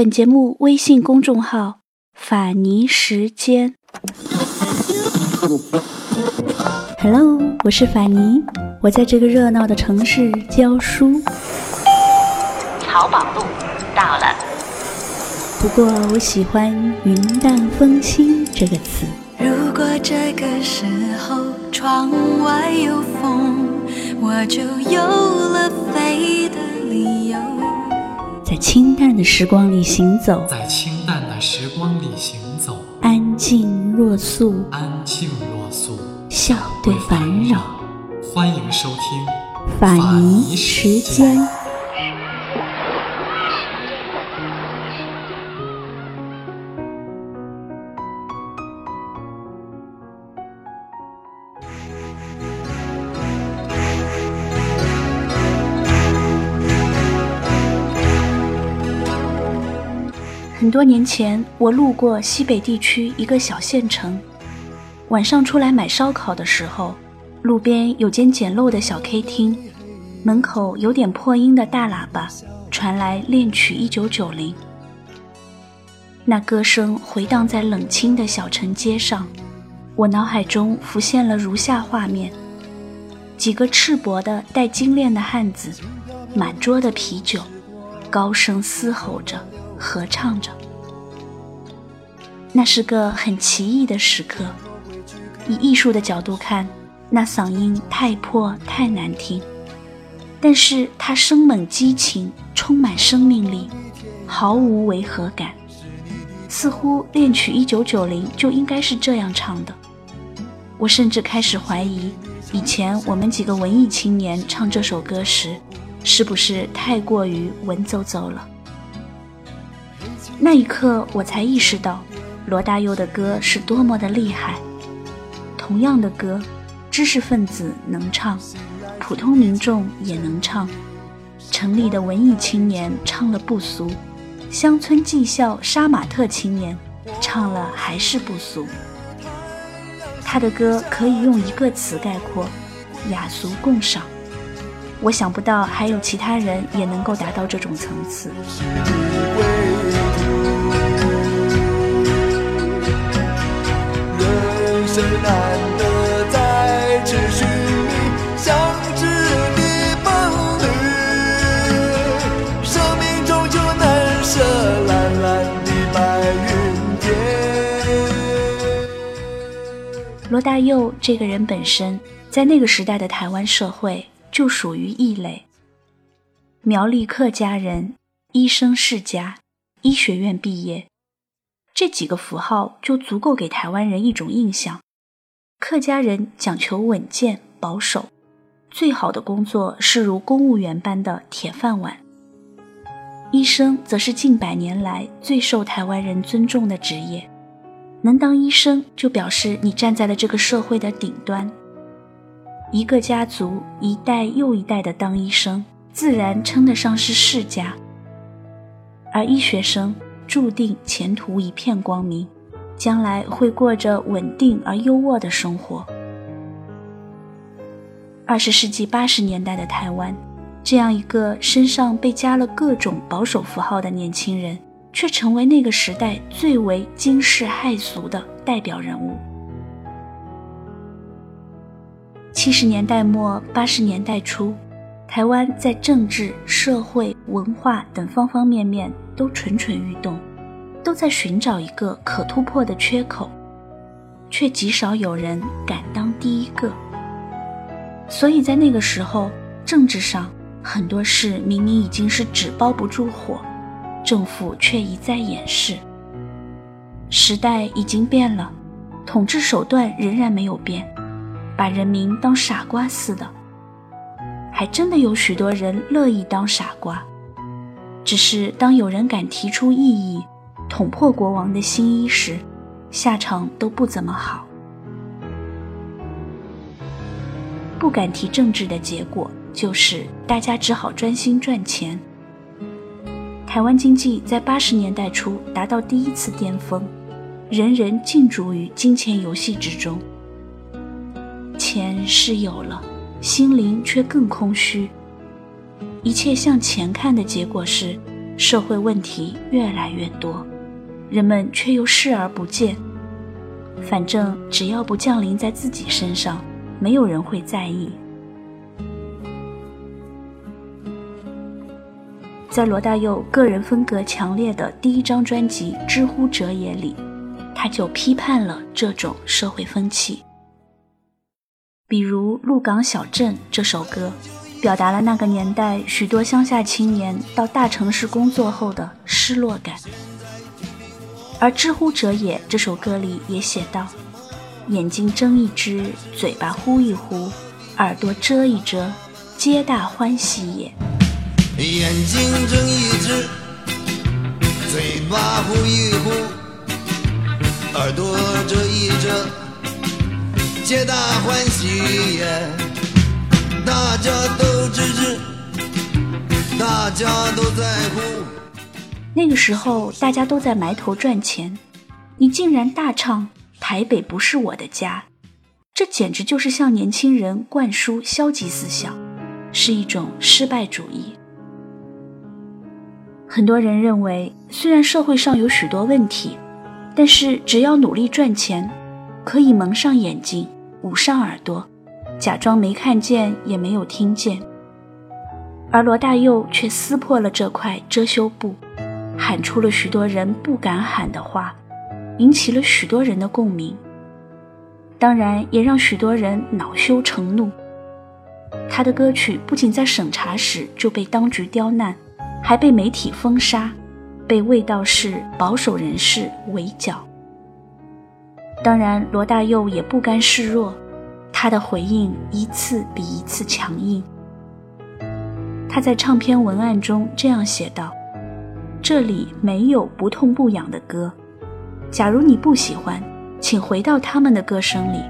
本节目微信公众号“法尼时间”。Hello，我是法尼，我在这个热闹的城市教书。淘宝路到了，不过我喜欢“云淡风轻”这个词。如果这个时候窗外有风，我就有了飞的理由。在清淡的时光里行走，在清淡的时光里行走，安静若素，安静若素，笑对烦扰。欢迎收听法尼时间。多年前，我路过西北地区一个小县城，晚上出来买烧烤的时候，路边有间简陋的小 K 厅，门口有点破音的大喇叭传来恋曲一九九零，那歌声回荡在冷清的小城街上，我脑海中浮现了如下画面：几个赤膊的带金链的汉子，满桌的啤酒，高声嘶吼着。合唱着，那是个很奇异的时刻。以艺术的角度看，那嗓音太破太难听，但是它生猛激情，充满生命力，毫无违和感，似乎恋曲一九九零就应该是这样唱的。我甚至开始怀疑，以前我们几个文艺青年唱这首歌时，是不是太过于文绉绉了。那一刻，我才意识到，罗大佑的歌是多么的厉害。同样的歌，知识分子能唱，普通民众也能唱。城里的文艺青年唱了不俗，乡村技校杀马特青年唱了还是不俗。他的歌可以用一个词概括：雅俗共赏。我想不到还有其他人也能够达到这种层次。难得再次寻觅相知，生命终究难舍蓝蓝的白云天。罗大佑这个人本身，在那个时代的台湾社会就属于异类。苗栗客家人，医生世家，医学院毕业，这几个符号就足够给台湾人一种印象。客家人讲求稳健保守，最好的工作是如公务员般的铁饭碗。医生则是近百年来最受台湾人尊重的职业，能当医生就表示你站在了这个社会的顶端。一个家族一代又一代的当医生，自然称得上是世家，而医学生注定前途一片光明。将来会过着稳定而优渥的生活。二十世纪八十年代的台湾，这样一个身上被加了各种保守符号的年轻人，却成为那个时代最为惊世骇俗的代表人物。七十年代末八十年代初，台湾在政治、社会、文化等方方面面都蠢蠢欲动。都在寻找一个可突破的缺口，却极少有人敢当第一个。所以在那个时候，政治上很多事明明已经是纸包不住火，政府却一再掩饰。时代已经变了，统治手段仍然没有变，把人民当傻瓜似的。还真的有许多人乐意当傻瓜，只是当有人敢提出异议。捅破国王的新衣时，下场都不怎么好。不敢提政治的结果，就是大家只好专心赚钱。台湾经济在八十年代初达到第一次巅峰，人人尽逐于金钱游戏之中。钱是有了，心灵却更空虚。一切向钱看的结果是。社会问题越来越多，人们却又视而不见。反正只要不降临在自己身上，没有人会在意。在罗大佑个人风格强烈的第一张专辑《知乎者也》里，他就批判了这种社会风气。比如《鹿港小镇》这首歌，表达了那个年代许多乡下青年到大城市工作后的失落感。而《知乎者也》这首歌里也写道：“眼睛睁一只，嘴巴呼一呼，耳朵遮一遮，皆大欢喜也。”眼睛睁一只，嘴巴呼一呼，耳朵遮一遮，皆大欢喜也。大家都支持，大家都在乎。那个时候，大家都在埋头赚钱，你竟然大唱“台北不是我的家”，这简直就是向年轻人灌输消极思想，是一种失败主义。很多人认为，虽然社会上有许多问题，但是只要努力赚钱，可以蒙上眼睛，捂上耳朵，假装没看见也没有听见。而罗大佑却撕破了这块遮羞布，喊出了许多人不敢喊的话，引起了许多人的共鸣。当然，也让许多人恼羞成怒。他的歌曲不仅在审查时就被当局刁难。还被媒体封杀，被卫道士、保守人士围剿。当然，罗大佑也不甘示弱，他的回应一次比一次强硬。他在唱片文案中这样写道：“这里没有不痛不痒的歌，假如你不喜欢，请回到他们的歌声里，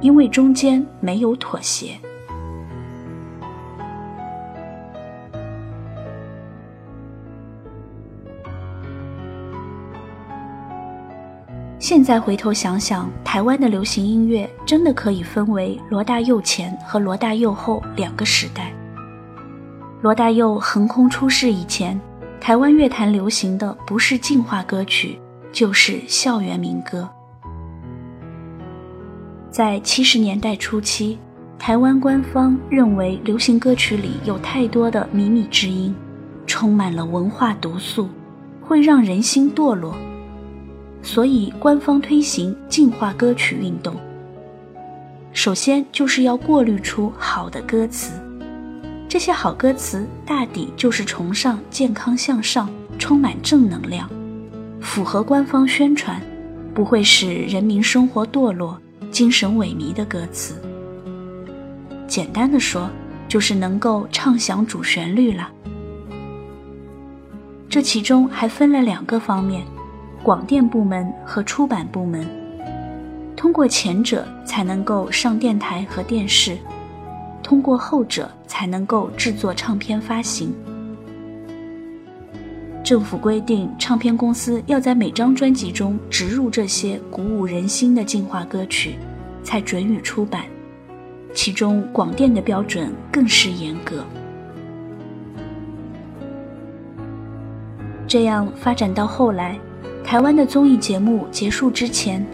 因为中间没有妥协。”现在回头想想，台湾的流行音乐真的可以分为罗大佑前和罗大佑后两个时代。罗大佑横空出世以前，台湾乐坛流行的不是进化歌曲，就是校园民歌。在七十年代初期，台湾官方认为流行歌曲里有太多的靡靡之音，充满了文化毒素，会让人心堕落。所以，官方推行净化歌曲运动。首先，就是要过滤出好的歌词。这些好歌词大抵就是崇尚健康向上、充满正能量、符合官方宣传、不会使人民生活堕落、精神萎靡的歌词。简单的说，就是能够唱响主旋律了。这其中还分了两个方面。广电部门和出版部门，通过前者才能够上电台和电视，通过后者才能够制作唱片发行。政府规定，唱片公司要在每张专辑中植入这些鼓舞人心的进化歌曲，才准予出版。其中广电的标准更是严格。这样发展到后来。台湾的综艺节目结束之前，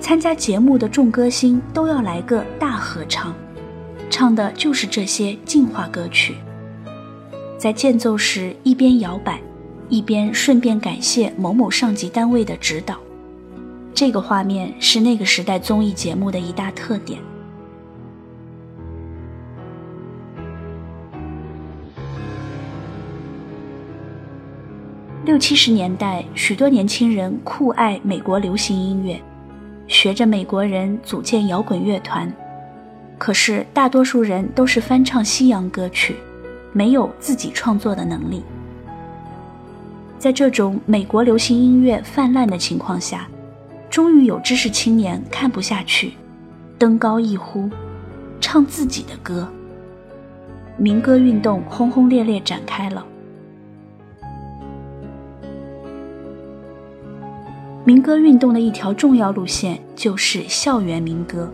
参加节目的众歌星都要来个大合唱，唱的就是这些净化歌曲。在间奏时一边摇摆，一边顺便感谢某某上级单位的指导。这个画面是那个时代综艺节目的一大特点。六七十年代，许多年轻人酷爱美国流行音乐，学着美国人组建摇滚乐团。可是，大多数人都是翻唱西洋歌曲，没有自己创作的能力。在这种美国流行音乐泛滥的情况下，终于有知识青年看不下去，登高一呼，唱自己的歌。民歌运动轰轰烈烈展开了。民歌运动的一条重要路线就是校园民歌。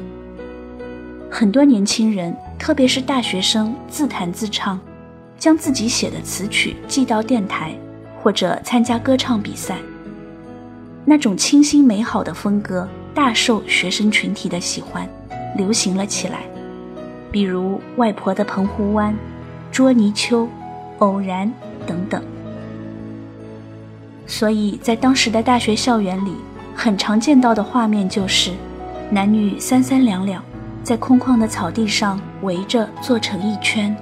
很多年轻人，特别是大学生，自弹自唱，将自己写的词曲寄到电台，或者参加歌唱比赛。那种清新美好的风格大受学生群体的喜欢，流行了起来。比如《外婆的澎湖湾》《捉泥鳅》《偶然》等等。所以在当时的大学校园里，很常见到的画面就是男女三三两两，在空旷的草地上围着坐成一圈。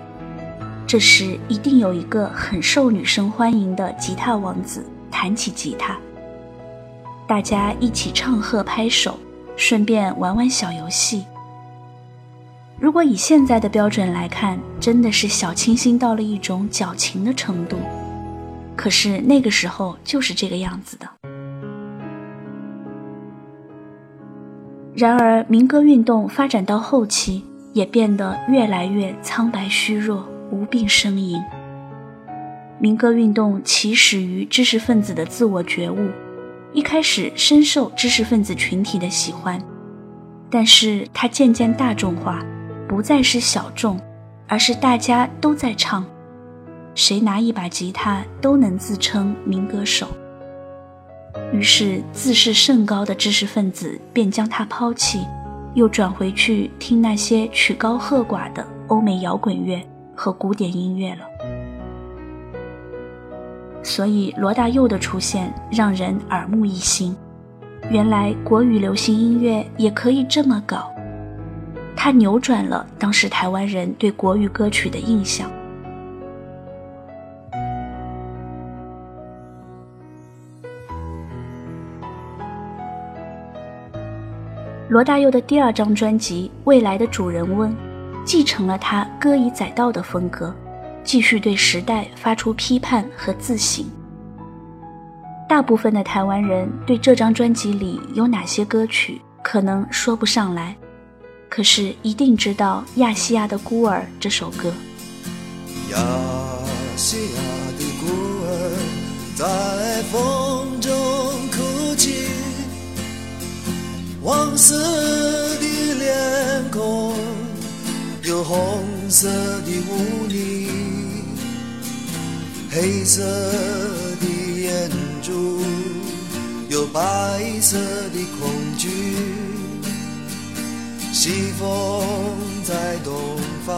这时一定有一个很受女生欢迎的吉他王子弹起吉他。大家一起唱和拍手，顺便玩玩小游戏。如果以现在的标准来看，真的是小清新到了一种矫情的程度。可是那个时候就是这个样子的。然而，民歌运动发展到后期，也变得越来越苍白虚弱、无病呻吟。民歌运动起始于知识分子的自我觉悟。一开始深受知识分子群体的喜欢，但是它渐渐大众化，不再是小众，而是大家都在唱，谁拿一把吉他都能自称民歌手。于是自视甚高的知识分子便将他抛弃，又转回去听那些曲高和寡的欧美摇滚乐和古典音乐了。所以罗大佑的出现让人耳目一新，原来国语流行音乐也可以这么搞。他扭转了当时台湾人对国语歌曲的印象。罗大佑的第二张专辑《未来的主人翁》，继承了他歌以载道的风格。继续对时代发出批判和自省。大部分的台湾人对这张专辑里有哪些歌曲可能说不上来，可是一定知道《亚细亚的孤儿》这首歌。亚细亚的孤儿在风黄色的脸孔有红色的污泥。黑色的眼珠，有白色的恐惧。西风在东方，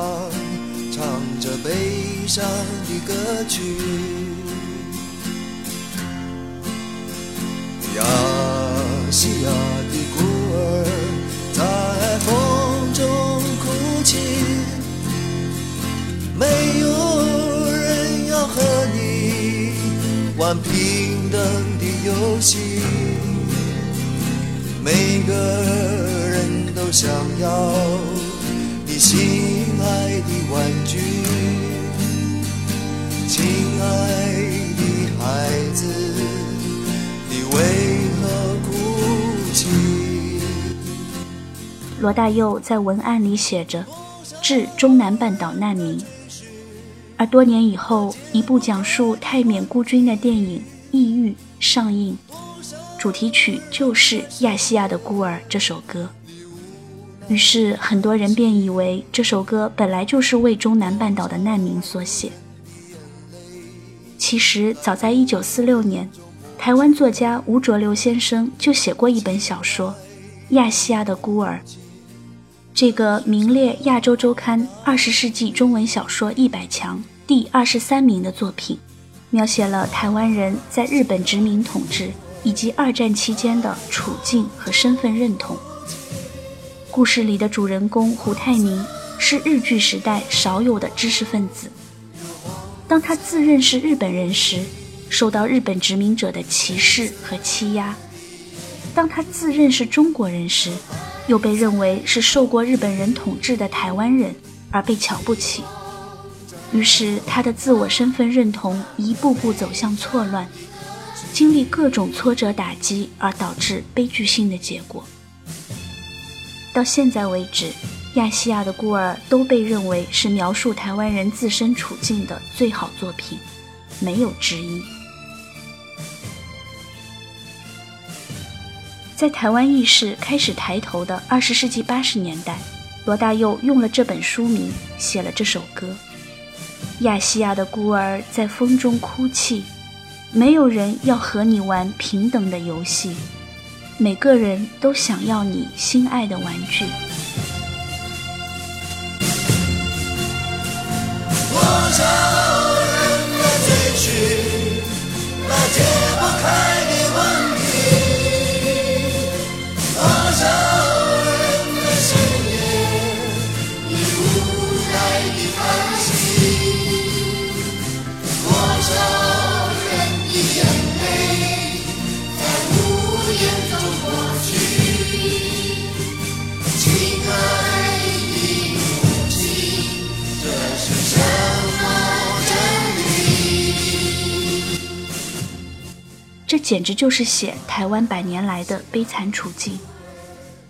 唱着悲伤的歌曲。亚细亚的平等的游戏，每个人都想要你心爱的玩具。亲爱的孩子，你为何哭泣？罗大佑在文案里写着：“致中南半岛难民。”而多年以后，一部讲述泰缅孤军的电影《异域》上映，主题曲就是《亚细亚的孤儿》这首歌。于是很多人便以为这首歌本来就是为中南半岛的难民所写。其实早在1946年，台湾作家吴浊流先生就写过一本小说《亚细亚的孤儿》。这个名列《亚洲周刊》二十世纪中文小说一百强。第二十三名的作品，描写了台湾人在日本殖民统治以及二战期间的处境和身份认同。故事里的主人公胡泰明是日据时代少有的知识分子。当他自认是日本人时，受到日本殖民者的歧视和欺压；当他自认是中国人时，又被认为是受过日本人统治的台湾人而被瞧不起。于是，他的自我身份认同一步步走向错乱，经历各种挫折打击，而导致悲剧性的结果。到现在为止，《亚细亚的孤儿》都被认为是描述台湾人自身处境的最好作品，没有之一。在台湾意识开始抬头的二十世纪八十年代，罗大佑用了这本书名写了这首歌。亚细亚的孤儿在风中哭泣，没有人要和你玩平等的游戏，每个人都想要你心爱的玩具。简直就是写台湾百年来的悲惨处境。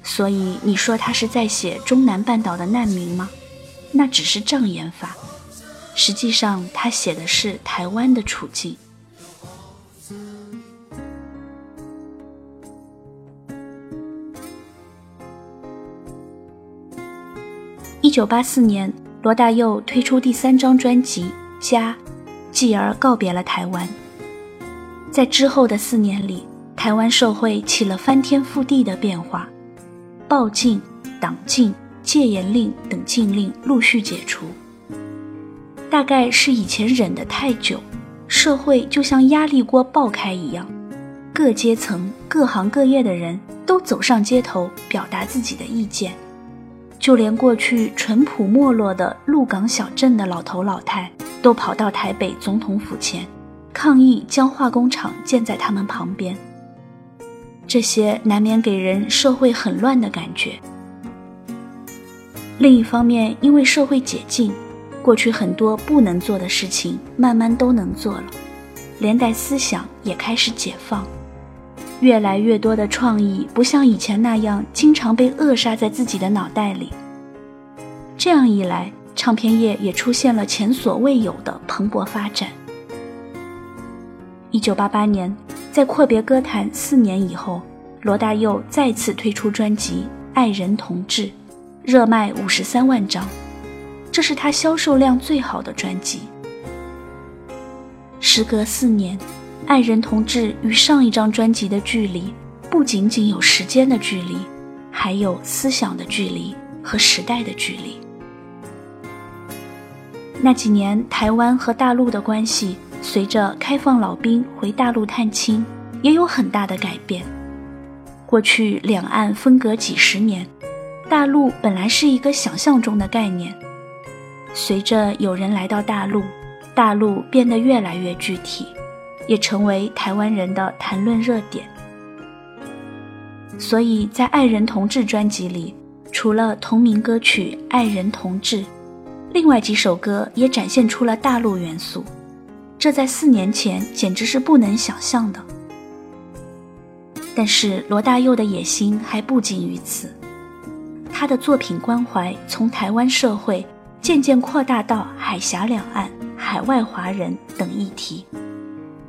所以你说他是在写中南半岛的难民吗？那只是障眼法。实际上，他写的是台湾的处境。一九八四年，罗大佑推出第三张专辑《家》，继而告别了台湾。在之后的四年里，台湾社会起了翻天覆地的变化，报禁、党禁、戒严令等禁令陆续解除。大概是以前忍得太久，社会就像压力锅爆开一样，各阶层、各行各业的人都走上街头表达自己的意见。就连过去淳朴没落的鹿港小镇的老头老太，都跑到台北总统府前，抗议将化工厂建在他们旁边。这些难免给人社会很乱的感觉。另一方面，因为社会解禁，过去很多不能做的事情慢慢都能做了，连带思想也开始解放。越来越多的创意不像以前那样经常被扼杀在自己的脑袋里。这样一来，唱片业也出现了前所未有的蓬勃发展。一九八八年，在阔别歌坛四年以后，罗大佑再次推出专辑《爱人同志》，热卖五十三万张，这是他销售量最好的专辑。时隔四年，《爱人同志》与上一张专辑的距离，不仅仅有时间的距离，还有思想的距离和时代的距离。那几年，台湾和大陆的关系随着开放老兵回大陆探亲，也有很大的改变。过去两岸分隔几十年，大陆本来是一个想象中的概念，随着有人来到大陆，大陆变得越来越具体，也成为台湾人的谈论热点。所以在《爱人同志》专辑里，除了同名歌曲《爱人同志》，另外几首歌也展现出了大陆元素，这在四年前简直是不能想象的。但是罗大佑的野心还不仅于此，他的作品关怀从台湾社会渐渐扩大到海峡两岸、海外华人等议题，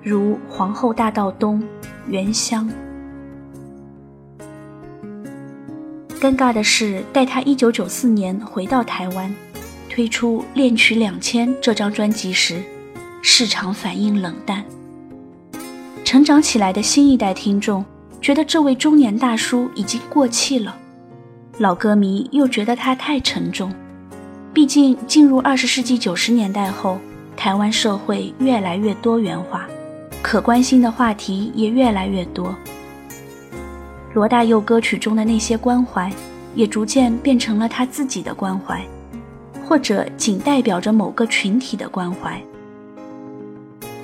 如《皇后大道东》《原乡》。尴尬的是，待他1994年回到台湾，推出《恋曲两千》这张专辑时，市场反应冷淡。成长起来的新一代听众觉得这位中年大叔已经过气了，老歌迷又觉得他太沉重。毕竟进入二十世纪九十年代后，台湾社会越来越多元化，可关心的话题也越来越多。罗大佑歌曲中的那些关怀，也逐渐变成了他自己的关怀，或者仅代表着某个群体的关怀。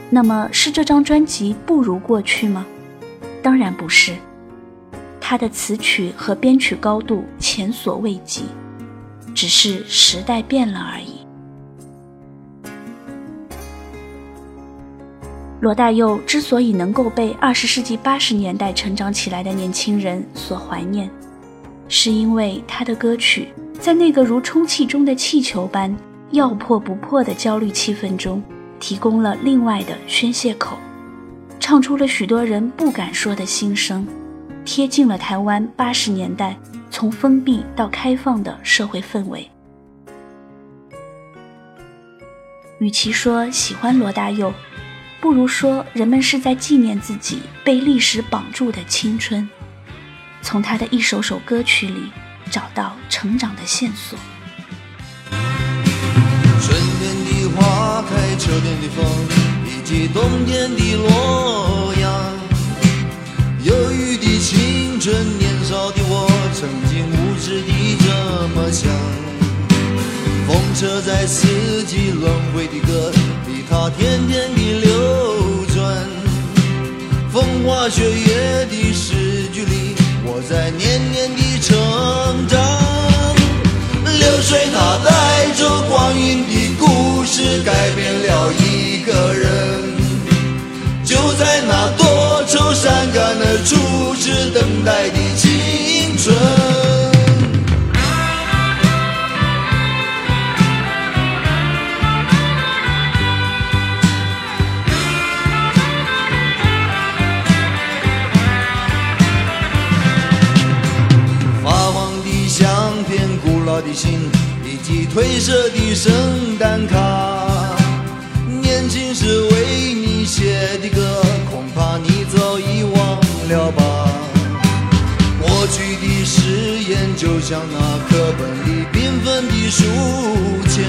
那么，是这张专辑不如过去吗？当然不是，他的词曲和编曲高度前所未及，只是时代变了而已。罗大佑之所以能够被二十世纪八十年代成长起来的年轻人所怀念，是因为他的歌曲在那个如充气中的气球般要破不破的焦虑气氛中，提供了另外的宣泄口，唱出了许多人不敢说的心声，贴近了台湾八十年代从封闭到开放的社会氛围。与其说喜欢罗大佑，不如说人们是在纪念自己被历史绑住的青春，从他的一首首歌曲里找到成长的线索。秋天的风，以及冬天的洛阳。忧郁的青春，年少的我，曾经无知地这么想。风车在四季轮回的歌里，它天天地流转。风花雪月的诗句里，我在年年的成长。流水它带次等待的青春。发黄的相片、古老的信以及褪色的圣诞卡，年轻时为你写的歌，恐怕你早已忘了吧。就像那课本里缤纷的书签，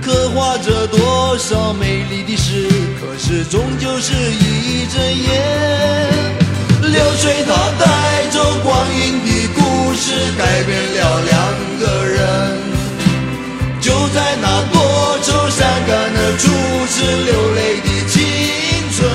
刻画着多少美丽的诗，可是终究是一阵烟。流水它带走光阴的故事，改变了两个人。就在那多愁善感的初次流泪的青春